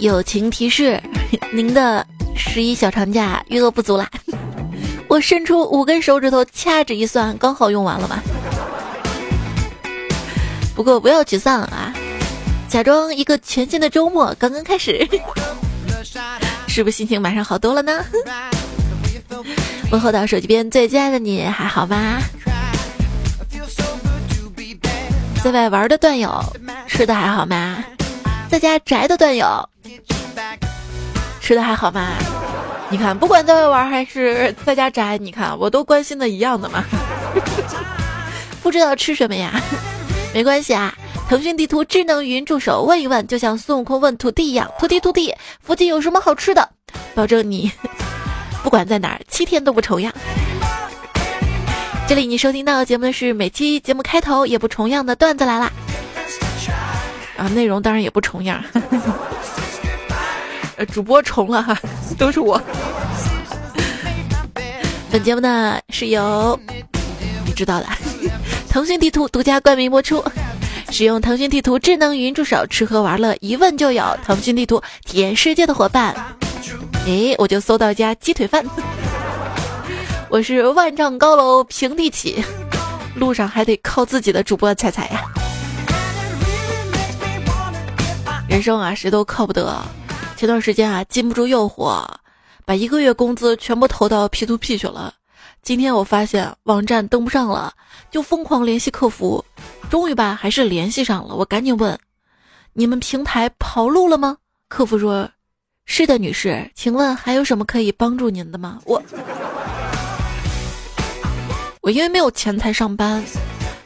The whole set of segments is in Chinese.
友情提示：您的十一小长假余额不足啦。我伸出五根手指头，掐指一算，刚好用完了吧。不过不要沮丧啊，假装一个全新的周末刚刚开始，是不是心情马上好多了呢？问候到手机边最亲爱的你还好吗？在外玩的段友吃的还好吗？在家宅的段友吃的还好吗？你看，不管在外玩还是在家宅，你看我都关心的一样的嘛。不知道吃什么呀？没关系啊，腾讯地图智能语音助手问一问，就像孙悟空问土地一样：土地土地，附近有什么好吃的？保证你不管在哪儿，七天都不重样。这里你收听到的节目是每期节目开头也不重样的段子来啦，啊，内容当然也不重样。主播重了哈，都是我。本节目呢是由你知道的，腾讯地图独家冠名播出。使用腾讯地图智能语音助手，吃喝玩乐一问就有。腾讯地图体验世界的伙伴，诶，我就搜到一家鸡腿饭。我是万丈高楼平地起，路上还得靠自己的主播踩踩呀。人生啊，谁都靠不得。前段时间啊，禁不住诱惑，把一个月工资全部投到 P to P 去了。今天我发现网站登不上了，就疯狂联系客服，终于吧还是联系上了。我赶紧问：“你们平台跑路了吗？”客服说：“是的，女士，请问还有什么可以帮助您的吗？”我我因为没有钱才上班，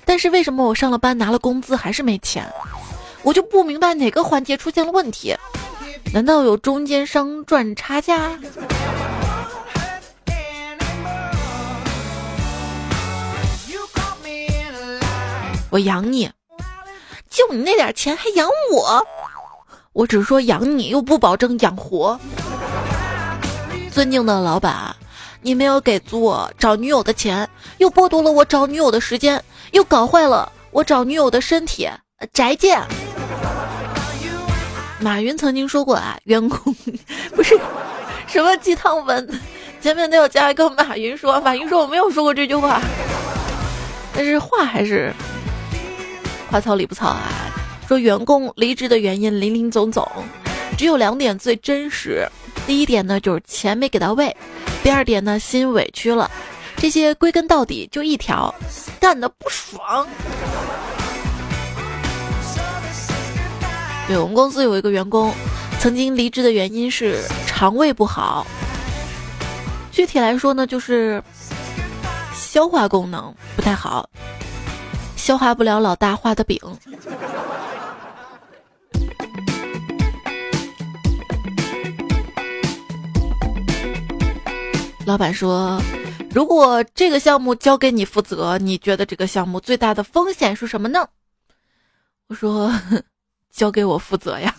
但是为什么我上了班拿了工资还是没钱？我就不明白哪个环节出现了问题。难道有中间商赚差价？我养你，就你那点钱还养我？我只是说养你，又不保证养活。尊敬的老板，你没有给足我找女友的钱，又剥夺了我找女友的时间，又搞坏了我找女友的身体，宅见。马云曾经说过啊，员工不是什么鸡汤文，前面都要加一个马云说。马云说我没有说过这句话，但是话还是话糙理不糙啊。说员工离职的原因林林总总，只有两点最真实。第一点呢就是钱没给到位，第二点呢心委屈了。这些归根到底就一条，干的不爽。对我们公司有一个员工，曾经离职的原因是肠胃不好。具体来说呢，就是消化功能不太好，消化不了老大画的饼。老板说：“如果这个项目交给你负责，你觉得这个项目最大的风险是什么呢？”我说。交给我负责呀！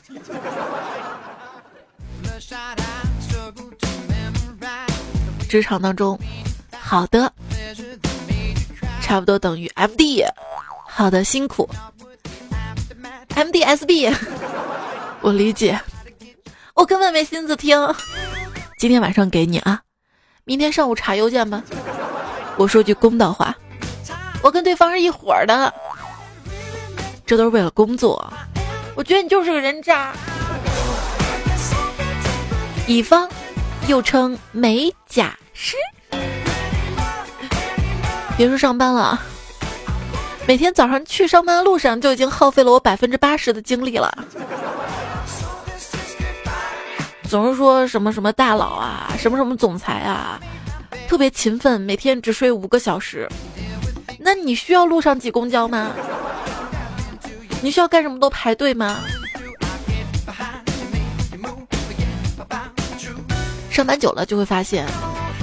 职场当中，好的差不多等于 F D，好的辛苦，M D S B，我理解，我根本没心思听。今天晚上给你啊，明天上午查邮件吧。我说句公道话，我跟对方是一伙的，这都是为了工作。我觉得你就是个人渣。乙方又称美甲师，别说上班了，每天早上去上班的路上就已经耗费了我百分之八十的精力了。总是说什么什么大佬啊，什么什么总裁啊，特别勤奋，每天只睡五个小时。那你需要路上挤公交吗？你需要干什么都排队吗？上班久了就会发现，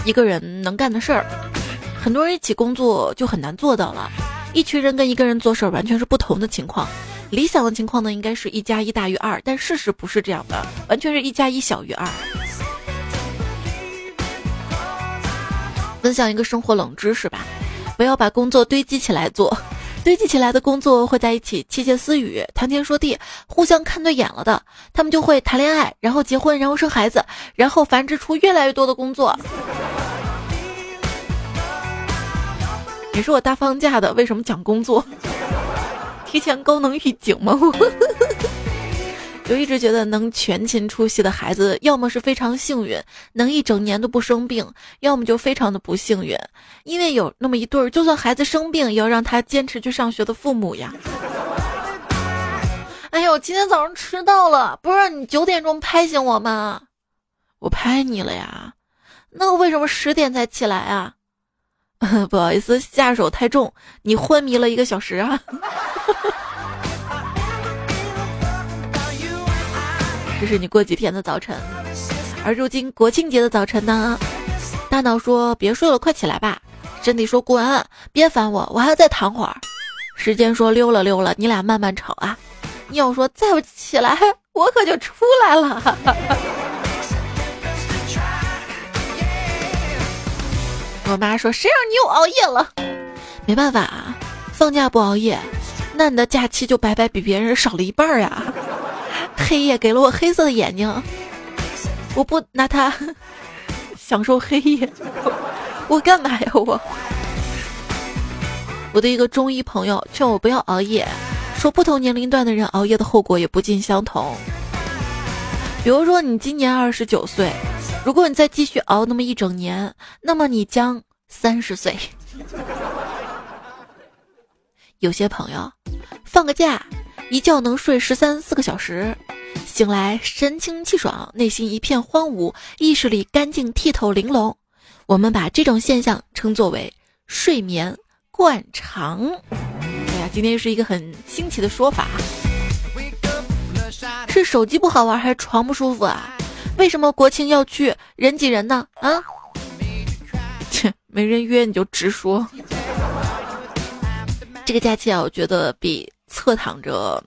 一个人能干的事儿，很多人一起工作就很难做到了。一群人跟一个人做事儿完全是不同的情况。理想的情况呢，应该是一加一大于二，但事实不是这样的，完全是一加一小于二。分享一个生活冷知识吧，不要把工作堆积起来做。堆积起来的工作会在一起窃窃私语、谈天说地，互相看对眼了的，他们就会谈恋爱，然后结婚，然后生孩子，然后繁殖出越来越多的工作。你说我大放假的，为什么讲工作？提前高能预警吗？就一直觉得能全勤出席的孩子，要么是非常幸运，能一整年都不生病；要么就非常的不幸运，因为有那么一对儿，就算孩子生病，也要让他坚持去上学的父母呀。哎呦，今天早上迟到了，不是让你九点钟拍醒我吗？我拍你了呀，那为什么十点才起来啊？不好意思，下手太重，你昏迷了一个小时啊。这是你过几天的早晨，而如今国庆节的早晨呢？大脑说别睡了，快起来吧。身体说滚，别烦我，我还要再躺会儿。时间说溜了溜了，你俩慢慢吵啊。尿说再不起来，我可就出来了。我妈说谁让你又熬夜了？没办法啊，放假不熬夜，那你的假期就白白比别人少了一半呀。黑夜给了我黑色的眼睛，我不拿它 享受黑夜，我干嘛呀？我我的一个中医朋友劝我不要熬夜，说不同年龄段的人熬夜的后果也不尽相同。比如说你今年二十九岁，如果你再继续熬那么一整年，那么你将三十岁。有些朋友放个假。一觉能睡十三四个小时，醒来神清气爽，内心一片荒芜，意识里干净剔透玲珑。我们把这种现象称作为睡眠惯常。哎呀，今天又是一个很新奇的说法。是手机不好玩还是床不舒服啊？为什么国庆要去人挤人呢？啊？切，没人约你就直说。这个假期啊，我觉得比。侧躺着，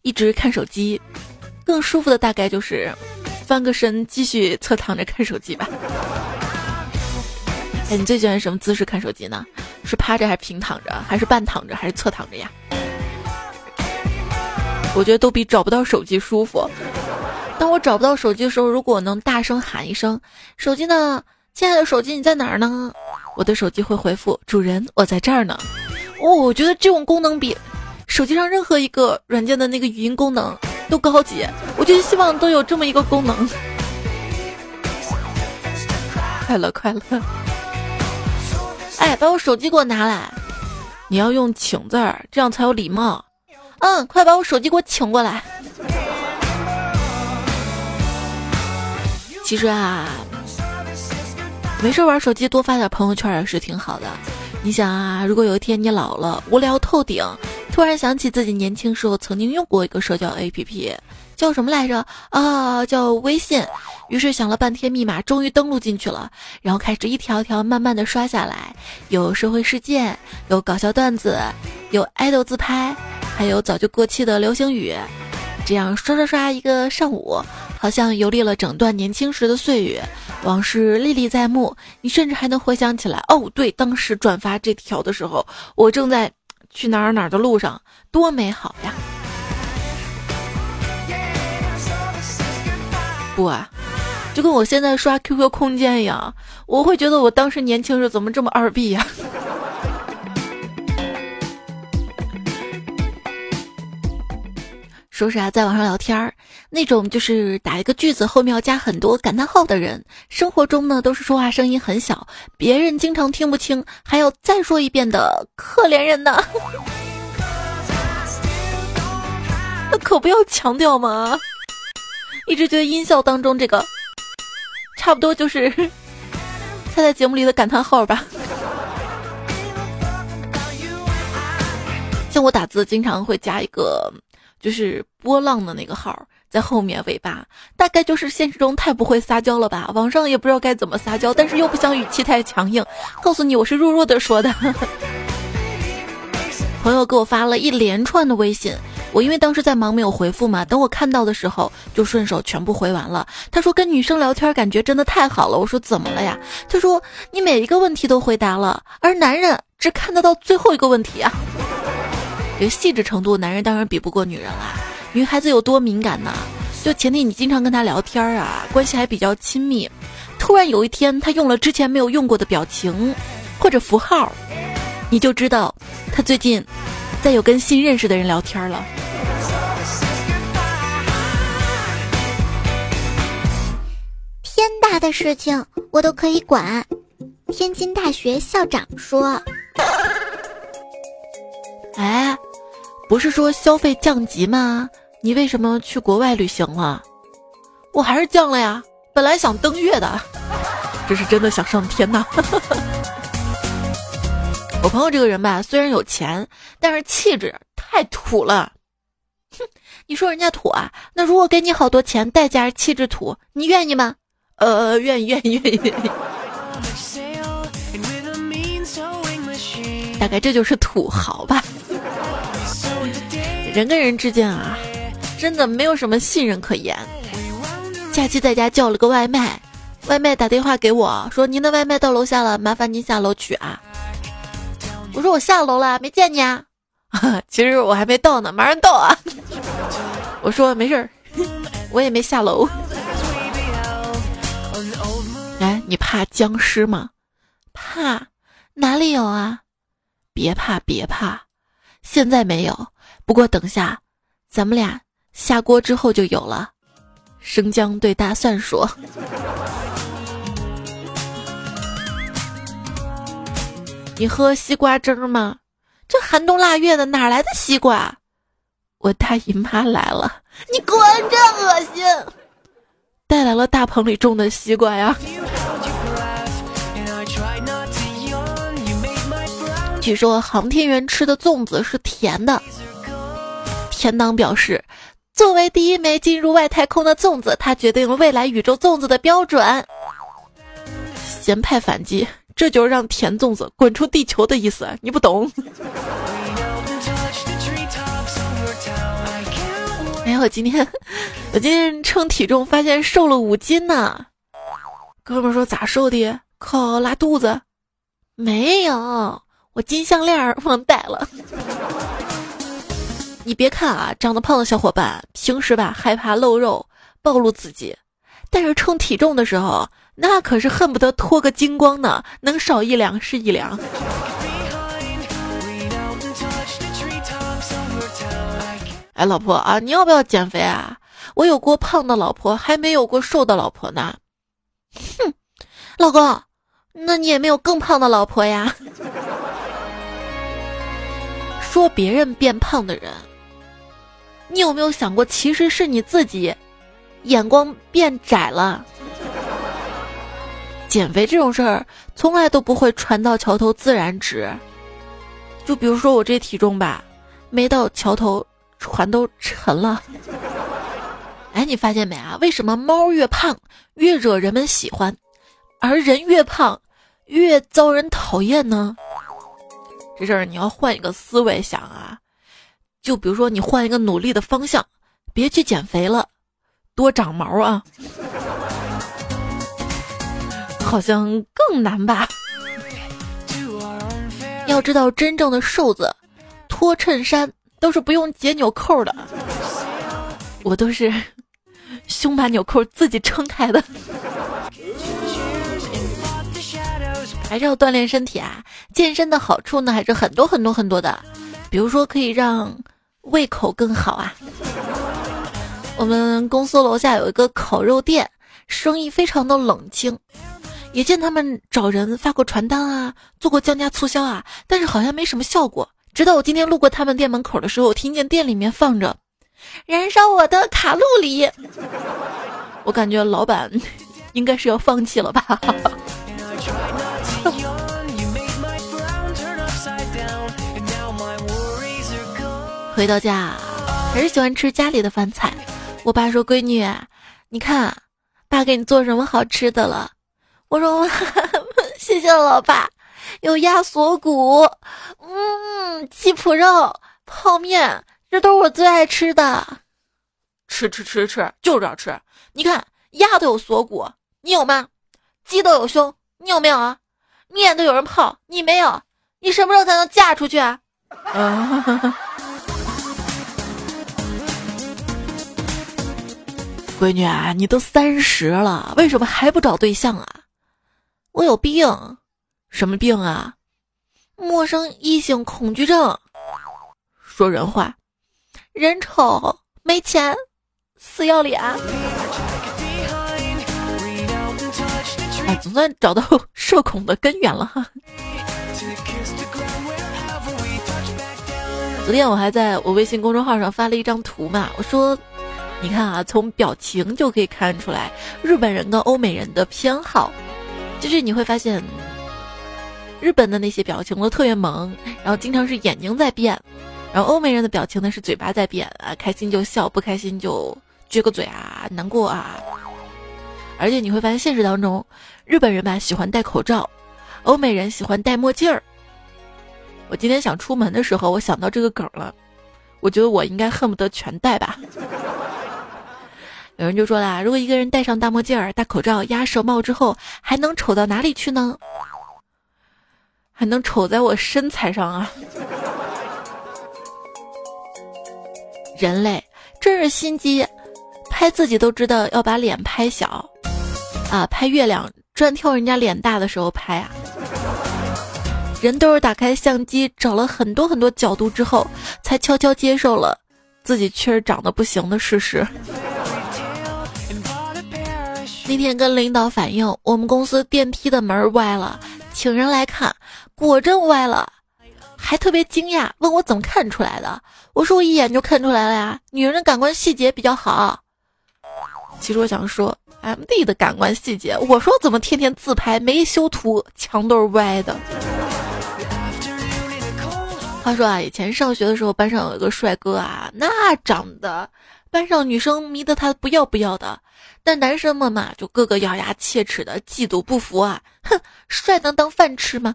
一直看手机，更舒服的大概就是翻个身继续侧躺着看手机吧。哎，你最喜欢什么姿势看手机呢？是趴着还是平躺着，还是半躺着，还是侧躺着呀？我觉得都比找不到手机舒服。当我找不到手机的时候，如果能大声喊一声“手机呢，亲爱的手机你在哪儿呢？”我的手机会回复：“主人，我在这儿呢。”哦，我觉得这种功能比。手机上任何一个软件的那个语音功能都高级，我就希望都有这么一个功能。快乐快乐，哎，把我手机给我拿来！你要用请字儿，这样才有礼貌。嗯，快把我手机给我请过来。其实啊，没事玩手机，多发点朋友圈也是挺好的。你想啊，如果有一天你老了，无聊透顶。突然想起自己年轻时候曾经用过一个社交 APP，叫什么来着？啊，叫微信。于是想了半天密码，终于登录进去了，然后开始一条条慢慢的刷下来，有社会事件，有搞笑段子，有爱豆自拍，还有早就过气的流行语。这样刷刷刷一个上午，好像游历了整段年轻时的岁月，往事历历在目。你甚至还能回想起来，哦，对，当时转发这条的时候，我正在。去哪儿哪儿的路上多美好呀！不啊，就跟我现在刷 QQ 空间一样，我会觉得我当时年轻时怎么这么二逼呀？说啥，在网上聊天儿，那种就是打一个句子后面要加很多感叹号的人，生活中呢都是说话声音很小，别人经常听不清，还要再说一遍的可怜人呢。那 可不要强调嘛！一直觉得音效当中这个，差不多就是 猜在节目里的感叹号吧。像我打字经常会加一个。就是波浪的那个号在后面尾巴，大概就是现实中太不会撒娇了吧？网上也不知道该怎么撒娇，但是又不想语气太强硬，告诉你我是弱弱的说的。朋友给我发了一连串的微信，我因为当时在忙没有回复嘛，等我看到的时候就顺手全部回完了。他说跟女生聊天感觉真的太好了，我说怎么了呀？他说你每一个问题都回答了，而男人只看得到最后一个问题啊。这细致程度，男人当然比不过女人啦。女孩子有多敏感呢？就前提你经常跟她聊天啊，关系还比较亲密，突然有一天她用了之前没有用过的表情或者符号，你就知道她最近在有跟新认识的人聊天了。天大的事情我都可以管。天津大学校长说：“哎，不是说消费降级吗？你为什么去国外旅行了？我还是降了呀。本来想登月的，这是真的想上天呐。我朋友这个人吧，虽然有钱，但是气质太土了。哼，你说人家土啊？那如果给你好多钱，代价是气质土，你愿意吗？呃，愿意，愿意，愿意，愿意。”大概这就是土豪吧。人跟人之间啊，真的没有什么信任可言。假期在家叫了个外卖，外卖打电话给我说：“您的外卖到楼下了，麻烦您下楼取啊。”我说：“我下楼了，没见你啊。”其实我还没到呢，马上到啊。我说：“没事儿，我也没下楼。”哎，你怕僵尸吗？怕？哪里有啊？别怕，别怕，现在没有。不过等下，咱们俩下锅之后就有了。生姜对大蒜说：“你喝西瓜汁儿吗？这寒冬腊月的哪来的西瓜？我大姨妈来了，你滚，真恶心！带来了大棚里种的西瓜呀。”据说航天员吃的粽子是甜的。田党表示，作为第一枚进入外太空的粽子，他决定了未来宇宙粽子的标准。咸派反击，这就是让甜粽子滚出地球的意思，你不懂。哎，我今天我今天称体重，发现瘦了五斤呢。哥们说咋瘦的？靠拉肚子？没有。我金项链忘带了。你别看啊，长得胖的小伙伴平时吧害怕露肉暴露自己，但是称体重的时候，那可是恨不得脱个精光呢，能少一两是一两。哎，老婆啊，你要不要减肥啊？我有过胖的老婆，还没有过瘦的老婆呢。哼，老公，那你也没有更胖的老婆呀。说别人变胖的人，你有没有想过，其实是你自己眼光变窄了？减肥这种事儿从来都不会船到桥头自然直。就比如说我这体重吧，没到桥头，船都沉了。哎，你发现没啊？为什么猫越胖越惹人们喜欢，而人越胖越遭人讨厌呢？这事儿你要换一个思维想啊，就比如说你换一个努力的方向，别去减肥了，多长毛啊，好像更难吧？要知道，真正的瘦子脱衬衫都是不用解纽扣的，我都是胸把纽扣自己撑开的。还是要锻炼身体啊！健身的好处呢，还是很多很多很多的，比如说可以让胃口更好啊。我们公司楼下有一个烤肉店，生意非常的冷清，也见他们找人发过传单啊，做过降价促销啊，但是好像没什么效果。直到我今天路过他们店门口的时候，我听见店里面放着《燃烧我的卡路里》，我感觉老板应该是要放弃了吧。回到家，还是喜欢吃家里的饭菜。我爸说：“闺女，你看，爸给你做什么好吃的了？”我说：“ 谢谢老爸，有鸭锁骨，嗯，鸡脯肉，泡面，这都是我最爱吃的。吃吃吃吃，就知道吃。你看，鸭都有锁骨，你有吗？鸡都有胸，你有没有啊？面都有人泡，你没有？你什么时候才能嫁出去啊？” 闺女啊，你都三十了，为什么还不找对象啊？我有病，什么病啊？陌生异性恐惧症。说人话，人丑没钱，死要脸。哎，总算找到社恐的根源了哈。昨天我还在我微信公众号上发了一张图嘛，我说，你看啊，从表情就可以看出来日本人跟欧美人的偏好，就是你会发现，日本的那些表情都特别萌，然后经常是眼睛在变，然后欧美人的表情呢是嘴巴在变啊，开心就笑，不开心就撅个嘴啊，难过啊。而且你会发现，现实当中，日本人吧喜欢戴口罩，欧美人喜欢戴墨镜儿。我今天想出门的时候，我想到这个梗了，我觉得我应该恨不得全戴吧。有人就说啦，如果一个人戴上大墨镜儿、戴口罩、鸭舌帽之后，还能丑到哪里去呢？还能丑在我身材上啊！人类真是心机，拍自己都知道要把脸拍小。啊，拍月亮专挑人家脸大的时候拍啊！人都是打开相机找了很多很多角度之后，才悄悄接受了自己确实长得不行的事实。那天跟领导反映，我们公司电梯的门歪了，请人来看，果真歪了，还特别惊讶，问我怎么看出来的。我说我一眼就看出来了呀，女人的感官细节比较好。其实我想说。M D 的感官细节，我说怎么天天自拍没修图，墙都是歪的。话说啊，以前上学的时候，班上有一个帅哥啊，那长得班上女生迷得他不要不要的，但男生们嘛，就个个咬牙切齿的嫉妒不服啊，哼，帅能当饭吃吗？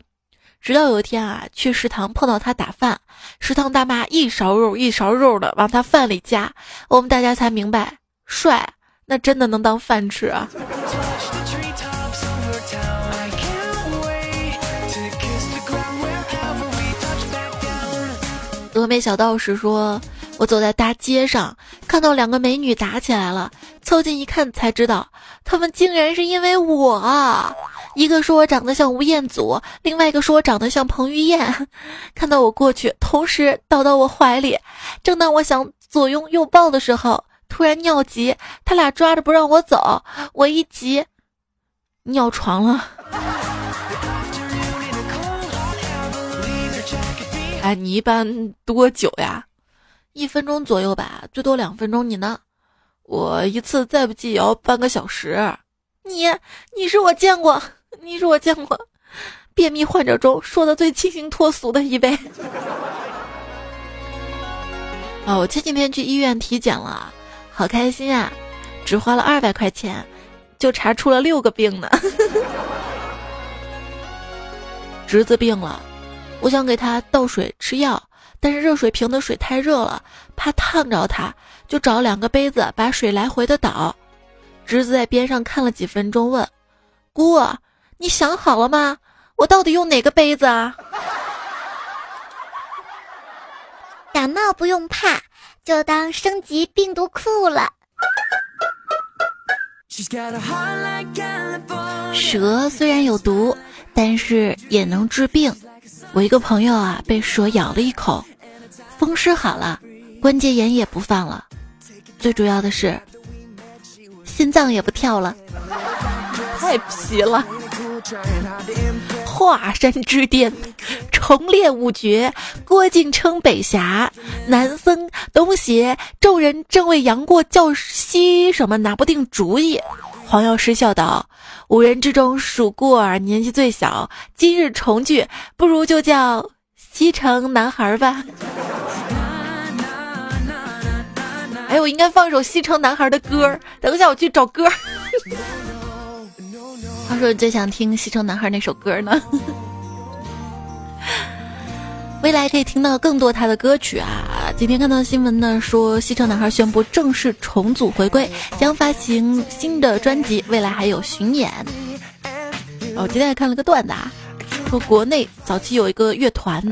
直到有一天啊，去食堂碰到他打饭，食堂大妈一勺肉一勺肉的往他饭里加，我们大家才明白，帅。那真的能当饭吃啊！峨眉小道士说：“我走在大街上，看到两个美女打起来了，凑近一看才知道，他们竟然是因为我啊！一个说我长得像吴彦祖，另外一个说我长得像彭于晏。看到我过去，同时倒到我怀里。正当我想左拥右抱的时候。”突然尿急，他俩抓着不让我走，我一急，尿床了。哎，你一般多久呀？一分钟左右吧，最多两分钟。你呢？我一次再不济也要半个小时。你，你是我见过，你是我见过，便秘患者中说的最清新脱俗的一位。啊，我前几天去医院体检了。好开心啊！只花了二百块钱，就查出了六个病呢。侄子病了，我想给他倒水吃药，但是热水瓶的水太热了，怕烫着他，就找两个杯子把水来回的倒。侄子在边上看了几分钟，问：“姑，你想好了吗？我到底用哪个杯子啊？”感冒不用怕。就当升级病毒库了。蛇虽然有毒，但是也能治病。我一个朋友啊，被蛇咬了一口，风湿好了，关节炎也不犯了，最主要的是心脏也不跳了，太皮了。华山之巅，重练五绝。郭靖称北侠，南僧东邪，众人正为杨过叫西什么拿不定主意。黄药师笑道：“五人之中属过儿年纪最小，今日重聚，不如就叫西城男孩吧。”哎，我应该放一首西城男孩的歌。等一下，我去找歌。他说：“最想听西城男孩那首歌呢。”未来可以听到更多他的歌曲啊！今天看到新闻呢，说西城男孩宣布正式重组回归，将发行新的专辑，未来还有巡演。哦今天还看了个段子啊，说国内早期有一个乐团，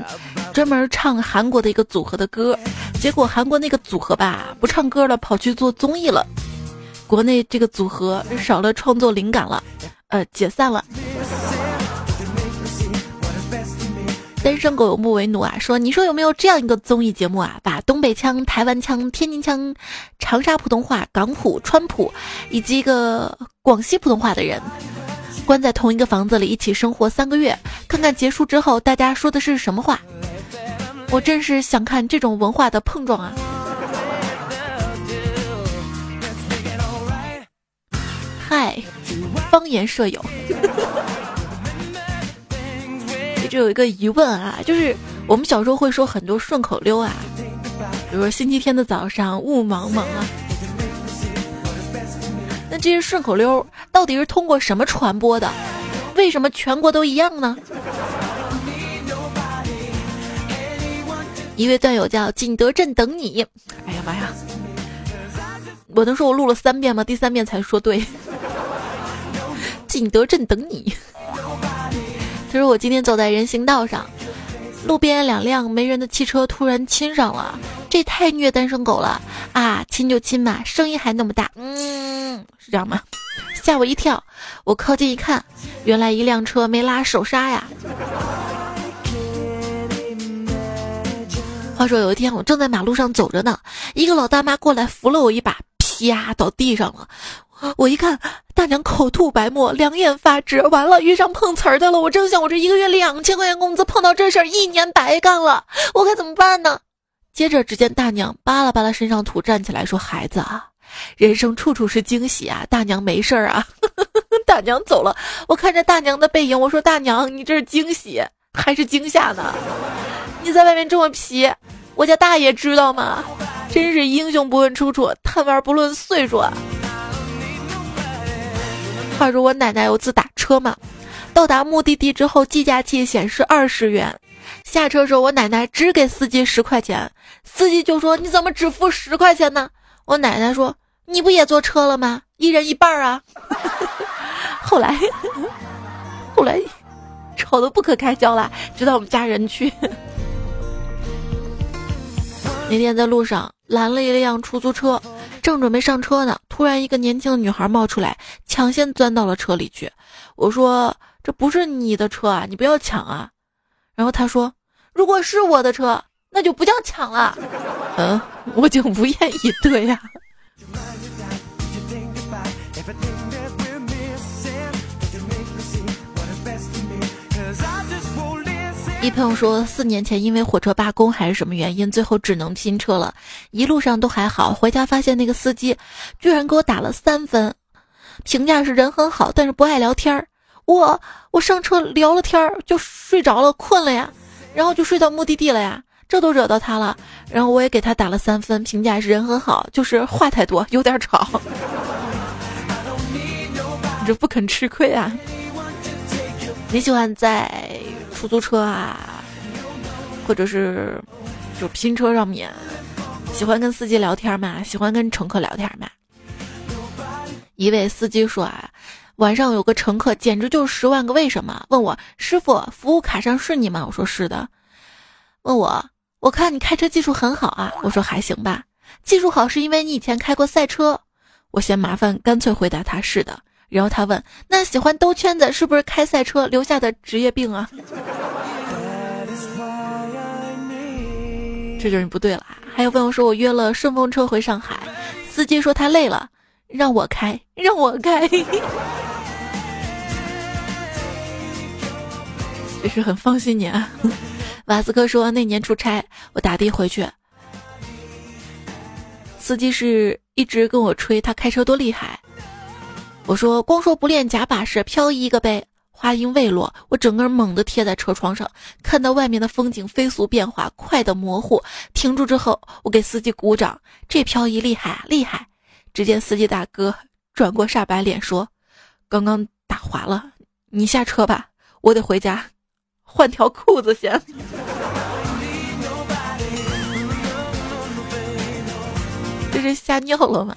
专门唱韩国的一个组合的歌，结果韩国那个组合吧不唱歌了，跑去做综艺了。国内这个组合少了创作灵感了，呃，解散了。单身狗有目为奴啊，说你说有没有这样一个综艺节目啊，把东北腔、台湾腔、天津腔、长沙普通话、港普、川普以及一个广西普通话的人关在同一个房子里一起生活三个月，看看结束之后大家说的是什么话？我真是想看这种文化的碰撞啊！嗨，方言舍友。一直有一个疑问啊，就是我们小时候会说很多顺口溜啊，比如说星期天的早上雾茫茫啊，那这些顺口溜到底是通过什么传播的？为什么全国都一样呢？一位段友叫景德镇等你，哎呀妈呀，我能说我录了三遍吗？第三遍才说对，景德镇等你。他说：“我今天走在人行道上，路边两辆没人的汽车突然亲上了，这太虐单身狗了啊！亲就亲嘛，声音还那么大，嗯，是这样吗？吓我一跳！我靠近一看，原来一辆车没拉手刹呀。话说有一天我正在马路上走着呢，一个老大妈过来扶了我一把，啪倒地上了。”我一看，大娘口吐白沫，两眼发直，完了，遇上碰瓷儿的了。我正想，我这一个月两千块钱工资，碰到这事儿，一年白干了，我该怎么办呢？接着，只见大娘扒拉扒拉身上土，站起来说：“孩子啊，人生处处是惊喜啊，大娘没事儿啊。”大娘走了，我看着大娘的背影，我说：“大娘，你这是惊喜还是惊吓呢？你在外面这么皮，我家大爷知道吗？真是英雄不问出处，贪玩不论岁数啊啊。”话说我奶奶有次打车嘛，到达目的地之后，计价器显示二十元，下车时候我奶奶只给司机十块钱，司机就说你怎么只付十块钱呢？我奶奶说你不也坐车了吗？一人一半啊。后来后来吵得不可开交了，直到我们家人去。那天在路上拦了一辆出租车。正准备上车呢，突然一个年轻的女孩冒出来，抢先钻到了车里去。我说：“这不是你的车啊，你不要抢啊！”然后她说：“如果是我的车，那就不叫抢了。”嗯，我就无言以对呀。朋友说，四年前因为火车罢工还是什么原因，最后只能拼车了。一路上都还好，回家发现那个司机居然给我打了三分，评价是人很好，但是不爱聊天儿。我我上车聊了天儿就睡着了，困了呀，然后就睡到目的地了呀，这都惹到他了。然后我也给他打了三分，评价是人很好，就是话太多，有点吵。你 这不肯吃亏啊？你喜欢在？出租车啊，或者是就拼车上面，喜欢跟司机聊天吗？喜欢跟乘客聊天吗？一位司机说啊，晚上有个乘客简直就是十万个为什么，问我师傅服务卡上是你吗？我说是的。问我，我看你开车技术很好啊，我说还行吧。技术好是因为你以前开过赛车，我嫌麻烦，干脆回答他是的。然后他问：“那喜欢兜圈子是不是开赛车留下的职业病啊？” 这就是不对了。还有朋友说我约了顺风车回上海，司机说他累了，让我开，让我开。这是很放心你啊。瓦斯科说那年出差，我打的回去，司机是一直跟我吹他开车多厉害。我说光说不练假把式，漂移一个呗。话音未落，我整个人猛地贴在车窗上，看到外面的风景飞速变化，快的模糊。停住之后，我给司机鼓掌，这漂移厉害啊，厉害！只见司机大哥转过煞白脸说：“刚刚打滑了，你下车吧，我得回家换条裤子先。”这是吓尿了吗？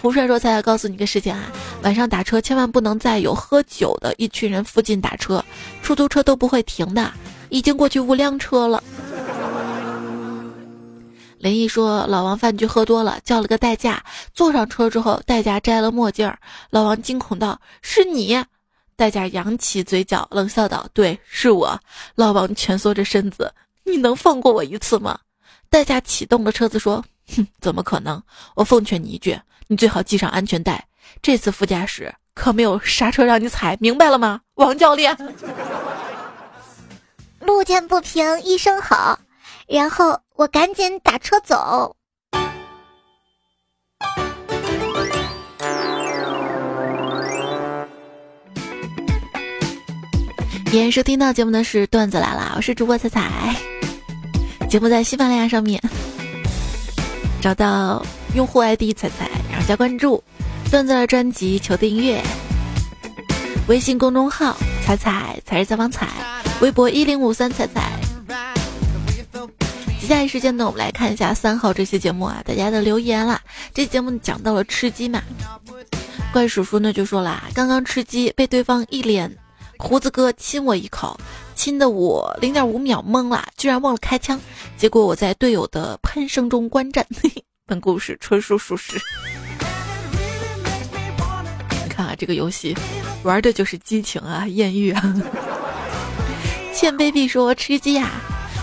胡帅说：“再来告诉你个事情啊，晚上打车千万不能在有喝酒的一群人附近打车，出租车都不会停的。已经过去五辆车了。”林毅说：“老王饭局喝多了，叫了个代驾。坐上车之后，代驾摘了墨镜儿。老王惊恐道：‘是你！’代驾扬起嘴角，冷笑道：‘对，是我。’老王蜷缩着身子：‘你能放过我一次吗？’代驾启动了车子说：‘哼，怎么可能？我奉劝你一句，你最好系上安全带。这次副驾驶可没有刹车让你踩，明白了吗，王教练？’路见不平一声吼。”然后我赶紧打车走。今天收听到节目的是段子来了，我是主播彩彩。节目在喜马拉雅上面找到用户 ID 彩彩，然后加关注。段子的专辑求订阅。微信公众号彩彩才是采访彩，微博一零五三彩彩。接下来时间呢，我们来看一下三号这期节目啊，大家的留言啦。这节目讲到了吃鸡嘛，怪叔叔呢就说啦，刚刚吃鸡被对方一脸胡子哥亲我一口，亲的我零点五秒懵了，居然忘了开枪，结果我在队友的喷声中观战。本故事纯属属实。你看啊，这个游戏玩的就是激情啊，艳遇啊。欠 baby 说吃鸡呀。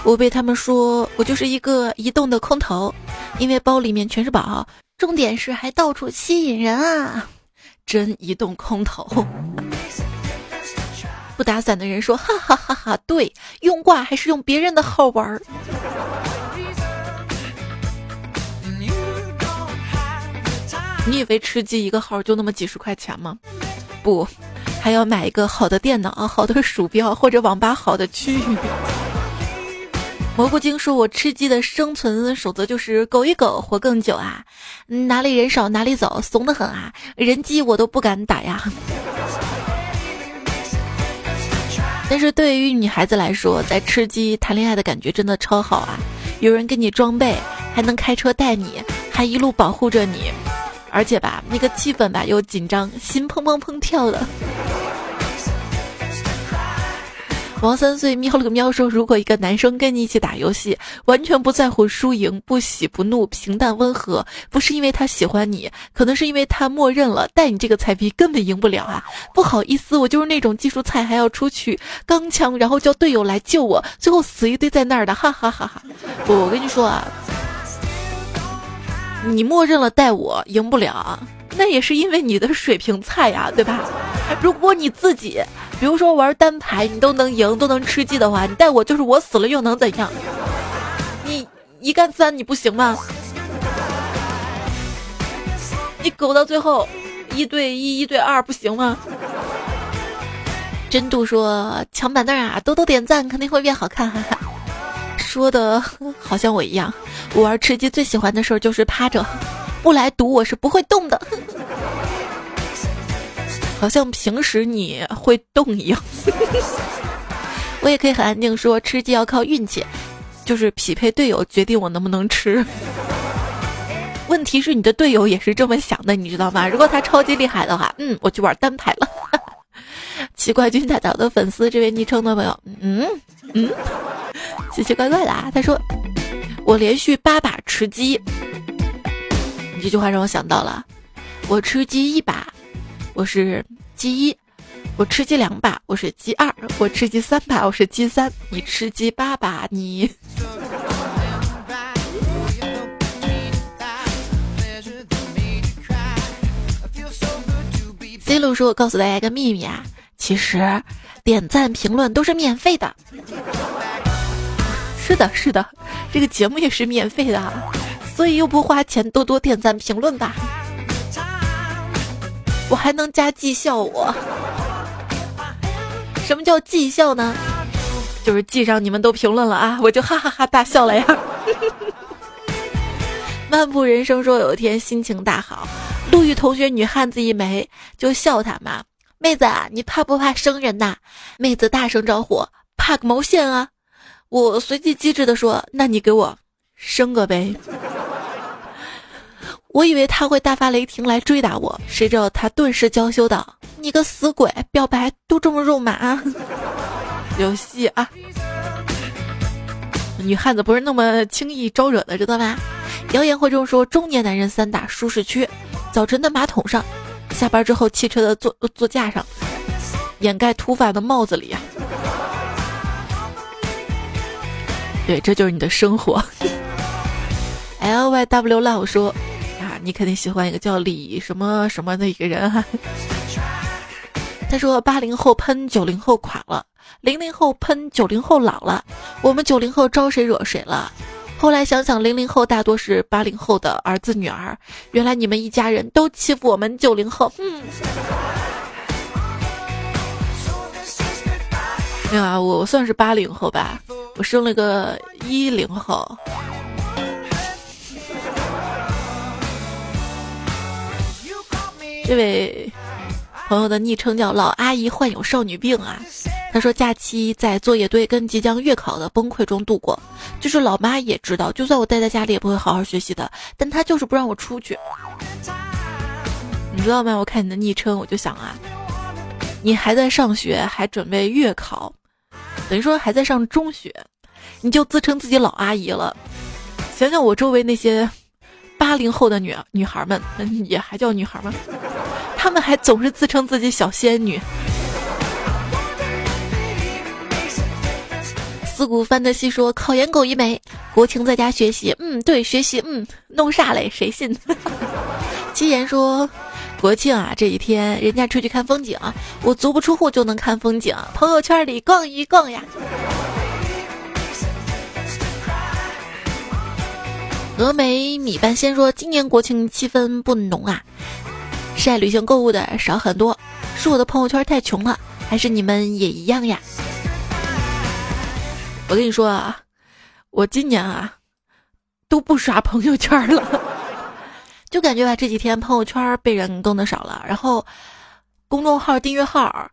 我被他们说我就是一个移动的空投，因为包里面全是宝，重点是还到处吸引人啊！真移动空投。不打伞的人说：哈哈哈哈！对，用挂还是用别人的号玩儿？你以为吃鸡一个号就那么几十块钱吗？不，还要买一个好的电脑、好的鼠标或者网吧好的区域。蘑菇精说：“我吃鸡的生存守则就是苟一苟，活更久啊！哪里人少哪里走，怂得很啊！人机我都不敢打呀。但是对于女孩子来说，在吃鸡谈恋爱的感觉真的超好啊！有人给你装备，还能开车带你，还一路保护着你，而且吧，那个气氛吧又紧张，心砰砰砰跳的。”王三岁喵了个喵说：“如果一个男生跟你一起打游戏，完全不在乎输赢，不喜不怒，平淡温和，不是因为他喜欢你，可能是因为他默认了带你这个菜逼根本赢不了啊！不好意思，我就是那种技术菜，还要出去刚枪，然后叫队友来救我，最后死一堆在那儿的，哈哈哈哈！不，我跟你说啊，你默认了带我赢不了，那也是因为你的水平菜呀，对吧？如果你自己……比如说玩单排，你都能赢，都能吃鸡的话，你带我就是我死了又能怎样？你一干三你不行吗？你苟到最后一对一、一对二不行吗？真度说抢板凳啊，多多点赞肯定会变好看，哈哈。说的 好像我一样，我玩吃鸡最喜欢的事儿就是趴着，不来赌我是不会动的。好像平时你会动一样，我也可以很安静说，吃鸡要靠运气，就是匹配队友决定我能不能吃。问题是你的队友也是这么想的，你知道吗？如果他超级厉害的话，嗯，我去玩单排了。奇怪君大岛的粉丝这位昵称的朋友，嗯嗯，奇奇怪怪的啊。他说我连续八把吃鸡，你这句话让我想到了，我吃鸡一把。我是鸡一，我吃鸡两把；我是鸡二，我吃鸡三把；我是鸡三，你吃鸡八把。你 C 路说：“我告诉大家一个秘密啊，其实点赞评论都是免费的。是的，是的，这个节目也是免费的，所以又不花钱，多多点赞评论吧。”我还能加绩效，我什么叫绩效呢？就是记上你们都评论了啊，我就哈哈哈大笑了呀。漫步人生说有一天心情大好，陆玉同学女汉子一枚，就笑他嘛。妹子啊，你怕不怕生人呐？妹子大声招呼，怕个毛线啊！我随即机智的说，那你给我生个呗。我以为他会大发雷霆来追打我，谁知道他顿时娇羞道：“你个死鬼，表白都这么肉麻。”游戏啊，女汉子不是那么轻易招惹的，知道吗？谣言会中说，中年男人三大舒适区：早晨的马桶上，下班之后汽车的座座架上，掩盖秃发的帽子里啊。对，这就是你的生活。L Y W Love 说：“啊，你肯定喜欢一个叫李什么什么的一个人哈。”他说：“八零后喷九零后垮了，零零后喷九零后老了，我们九零后招谁惹谁了？后来想想，零零后大多是八零后的儿子女儿，原来你们一家人都欺负我们九零后。”嗯，没有啊，我我算是八零后吧，我生了个一零后。这位。朋友的昵称叫老阿姨患有少女病啊，他说假期在作业堆跟即将月考的崩溃中度过，就是老妈也知道，就算我待在家里也不会好好学习的，但她就是不让我出去。你知道吗？我看你的昵称，我就想啊，你还在上学，还准备月考，等于说还在上中学，你就自称自己老阿姨了。想想我周围那些八零后的女女孩们，也还叫女孩吗？他们还总是自称自己小仙女。四股范德西说：“考研狗一枚，国庆在家学习。”嗯，对，学习。嗯，弄啥嘞？谁信？七言说：“国庆啊，这几天人家出去看风景，我足不出户就能看风景，朋友圈里逛一逛呀。”峨眉米半仙说：“今年国庆气氛不浓啊。”晒旅行购物的少很多，是我的朋友圈太穷了，还是你们也一样呀？我跟你说啊，我今年啊都不刷朋友圈了，就感觉吧这几天朋友圈被人更的少了，然后公众号订阅号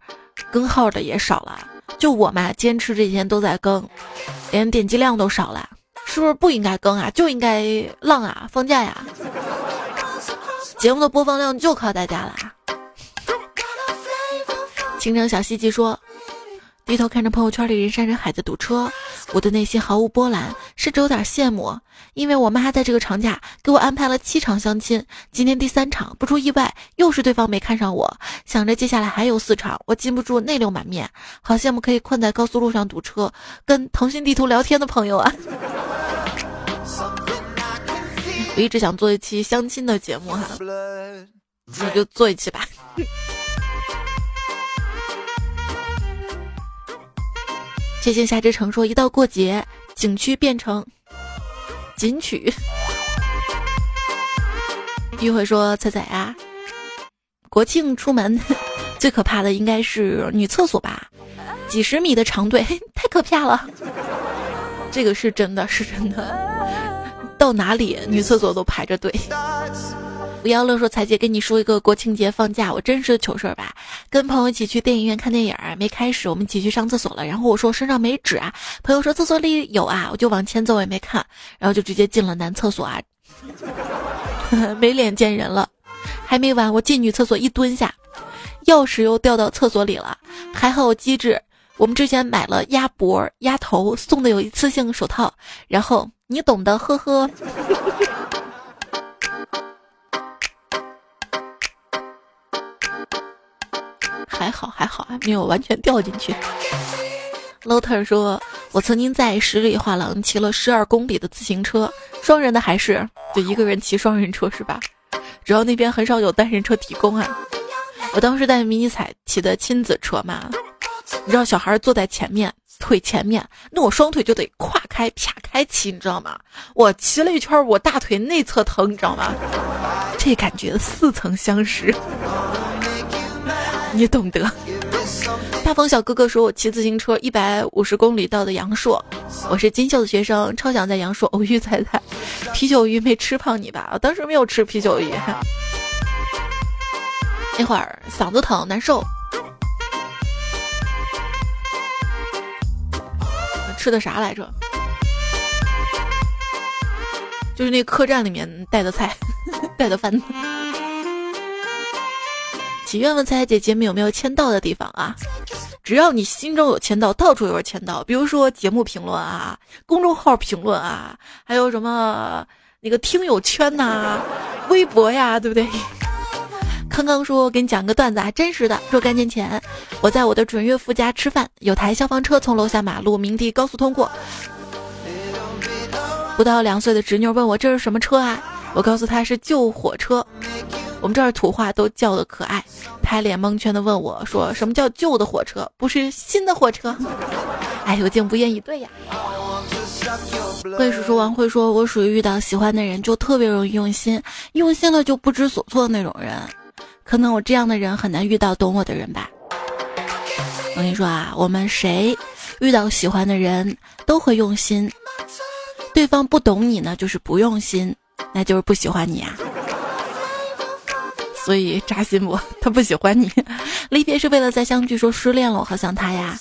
更号的也少了，就我嘛坚持这几天都在更，连点击量都少了，是不是不应该更啊？就应该浪啊，放假呀？节目的播放量就靠大家了。倾城小西记说：“低头看着朋友圈里人山人海的堵车，我的内心毫无波澜，甚至有点羡慕。因为我妈在这个长假给我安排了七场相亲，今天第三场，不出意外又是对方没看上我。想着接下来还有四场，我禁不住泪流满面。好羡慕可以困在高速路上堵车，跟腾讯地图聊天的朋友啊！”我一直想做一期相亲的节目哈，那就做一期吧。谢谢夏之城说，一到过节，景区变成景区。玉慧说：“彩彩啊，国庆出门 最可怕的应该是女厕所吧？几十米的长队，太可怕了。这个是真的，是真的。”到哪里女厕所都排着队。不要乐说彩姐跟你说一个国庆节放假我真实的糗事儿吧，跟朋友一起去电影院看电影，没开始我们一起去上厕所了，然后我说我身上没纸啊，朋友说厕所里有啊，我就往前走也没看，然后就直接进了男厕所啊，没脸见人了。还没完，我进女厕所一蹲下，钥匙又掉到厕所里了，还好我机智，我们之前买了鸭脖、鸭头送的有一次性手套，然后。你懂得，呵呵。还好还好，还没有完全掉进去。l o t e r 说：“我曾经在十里画廊骑了十二公里的自行车，双人的还是就一个人骑双人车是吧？主要那边很少有单人车提供啊。我当时带迷你彩骑的亲子车嘛，你知道小孩坐在前面。”腿前面，那我双腿就得跨开啪开骑，你知道吗？我骑了一圈，我大腿内侧疼，你知道吗？这感觉似曾相识，你懂得。大风小哥哥说：“我骑自行车一百五十公里到的阳朔，我是金秀的学生，超想在阳朔偶遇彩彩。啤酒鱼没吃胖你吧？我当时没有吃啤酒鱼，那会儿嗓子疼难受。”吃的啥来着？就是那客栈里面带的菜，带的饭。祈愿问彩彩姐节目有没有签到的地方啊？只要你心中有签到，到处有签到。比如说节目评论啊，公众号评论啊，还有什么那个听友圈呐，微博呀，对不对？康康说：“我给你讲个段子啊，真实的。若干年前，我在我的准岳父家吃饭，有台消防车从楼下马路鸣笛高速通过。不到两岁的侄女问我这是什么车啊？我告诉她是救火车。我们这儿土话都叫的可爱。他脸蒙圈的问我说：什么叫旧的火车？不是新的火车？哎，我竟不言以对呀。”贵叔叔王慧说：“我属于遇到喜欢的人就特别容易用心，用心了就不知所措的那种人。”可能我这样的人很难遇到懂我的人吧。我跟你说啊，我们谁遇到喜欢的人都会用心，对方不懂你呢，就是不用心，那就是不喜欢你啊。所以扎心不？他不喜欢你，离别是为了再相聚。说失恋了，我好想他呀，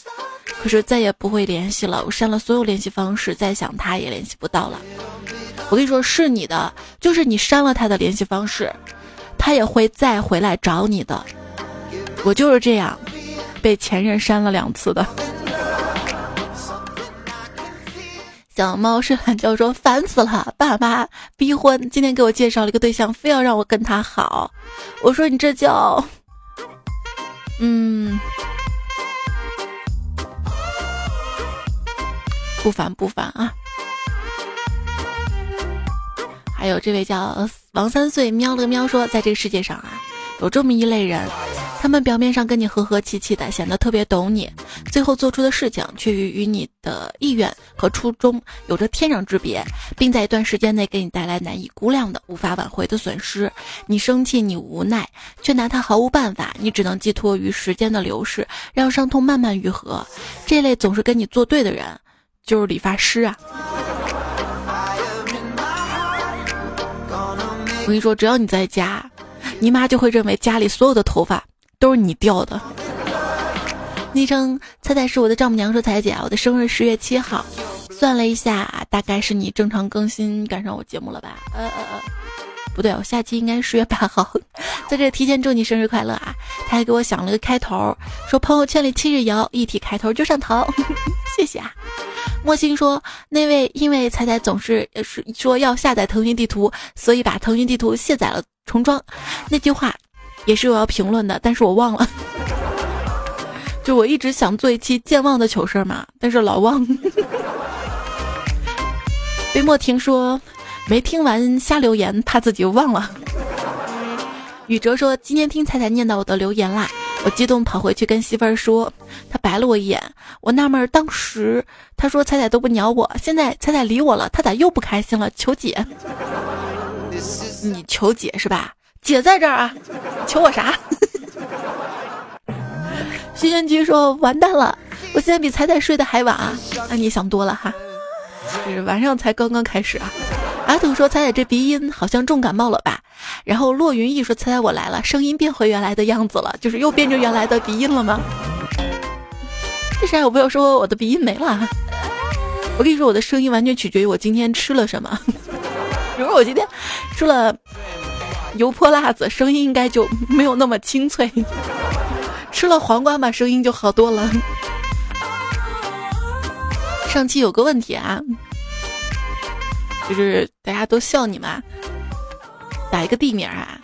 可是再也不会联系了。我删了所有联系方式，再想他也联系不到了。我跟你说，是你的，就是你删了他的联系方式。他也会再回来找你的，我就是这样，被前任删了两次的。小猫睡懒觉说烦死了，爸妈逼婚，今天给我介绍了一个对象，非要让我跟他好。我说你这叫，嗯，不烦不烦啊。还有这位叫王三岁喵了个喵说，在这个世界上啊，有这么一类人，他们表面上跟你和和气气的，显得特别懂你，最后做出的事情却与与你的意愿和初衷有着天壤之别，并在一段时间内给你带来难以估量的、无法挽回的损失。你生气，你无奈，却拿他毫无办法，你只能寄托于时间的流逝，让伤痛慢慢愈合。这类总是跟你作对的人，就是理发师啊。我跟你说，只要你在家，你妈就会认为家里所有的头发都是你掉的。昵称猜猜是我的丈母娘说：“彩姐，我的生日十月七号，算了一下，大概是你正常更新赶上我节目了吧？呃呃呃，不对，我下期应该十月八号，在这提前祝你生日快乐啊！他还给我想了个开头，说朋友圈里七日游，一提开头就上头，谢谢啊。”莫心说：“那位因为彩彩总是是说要下载腾讯地图，所以把腾讯地图卸载了重装。那句话也是我要评论的，但是我忘了。就我一直想做一期健忘的糗事嘛，但是老忘。被莫婷说没听完瞎留言，怕自己忘了。宇哲说今天听彩彩念到我的留言啦。”我激动跑回去跟媳妇儿说，他白了我一眼。我纳闷，当时他说彩彩都不鸟我，现在彩彩理我了，他咋又不开心了？求姐，你求姐是吧？姐在这儿啊，求我啥？轩轩居说完蛋了，我现在比彩彩睡得还晚啊。那你想多了哈，是晚上才刚刚开始啊。阿土说猜猜这鼻音好像重感冒了吧？然后骆云逸说：“猜猜我来了，声音变回原来的样子了，就是又变成原来的鼻音了吗？”为啥有朋友说我的鼻音没了？我跟你说，我的声音完全取决于我今天吃了什么。如果我今天吃了油泼辣子，声音应该就没有那么清脆；吃了黄瓜嘛，声音就好多了。上期有个问题啊，就是大家都笑你嘛。打一个地名啊？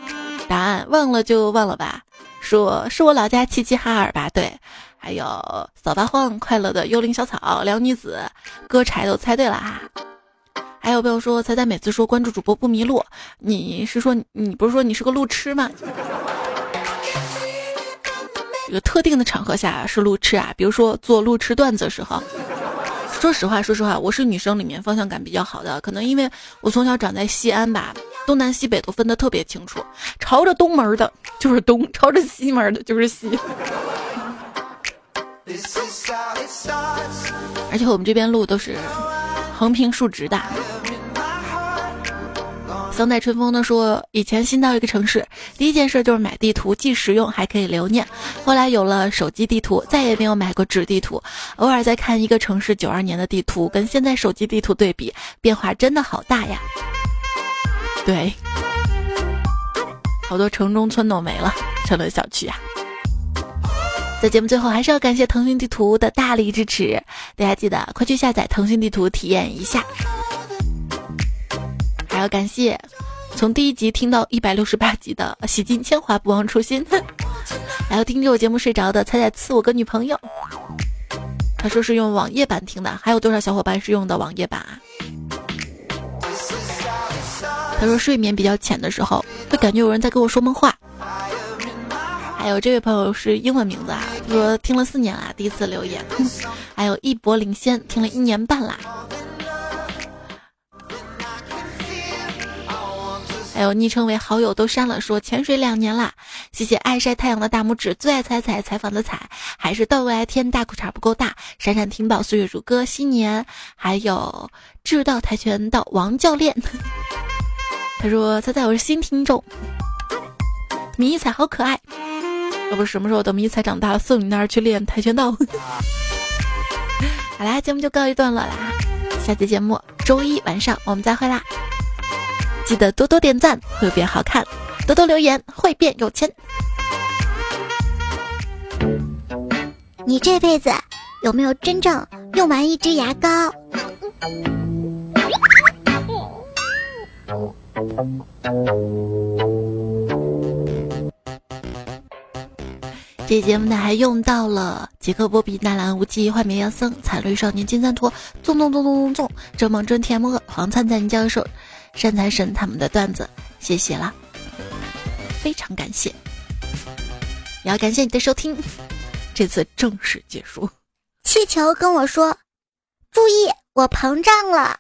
答案忘了就忘了吧。说是我老家齐齐哈尔吧？对。还有扫把荒快乐的幽灵小草撩女子割柴都猜对了哈。还有朋友说猜猜每次说关注主播不迷路，你是说你不是说你是个路痴吗？这个特定的场合下是路痴啊，比如说做路痴段子的时候。说实话，说实话，我是女生里面方向感比较好的，可能因为我从小长在西安吧。东南西北都分得特别清楚，朝着东门的就是东，朝着西门的就是西。而且我们这边路都是横平竖直的。桑代春风呢说，以前新到一个城市，第一件事就是买地图，既实用还可以留念。后来有了手机地图，再也没有买过纸地图。偶尔在看一个城市九二年的地图，跟现在手机地图对比，变化真的好大呀。对，好多城中村都没了。成了小区啊。在节目最后，还是要感谢腾讯地图的大力支持，大家记得快去下载腾讯地图体验一下。还要感谢从第一集听到一百六十八集的洗尽铅华不忘初心，还要听着我节目睡着的彩彩赐我个女朋友。他说是用网页版听的，还有多少小伙伴是用的网页版啊？他说睡眠比较浅的时候，会感觉有人在跟我说梦话。还有这位朋友是英文名字啊，他说听了四年啦，第一次留言。还有一博领先，听了一年半啦。还有昵称为好友都删了，说潜水两年啦，谢谢爱晒太阳的大拇指，最爱彩彩采访的彩，还是到未来天大裤衩不够大，闪闪听报岁月如歌，新年，还有知道跆拳道王教练，他说彩彩我是新听众，迷彩好可爱，要不什么时候等迷彩长大了送你那儿去练跆拳道？好啦，节目就告一段落啦，下期节目周一晚上我们再会啦。记得多多点赞，会变好看；多多留言，会变有钱。你这辈子有没有真正用完一支牙膏？这节目呢还用到了杰克波比、纳兰无忌、幻灭杨僧、惨绿少年金三坨、纵纵纵纵纵纵、正梦真、田木黄灿灿教授。善财神他们的段子，谢谢了，非常感谢，也要感谢你的收听，这次正式结束。气球跟我说：“注意，我膨胀了。”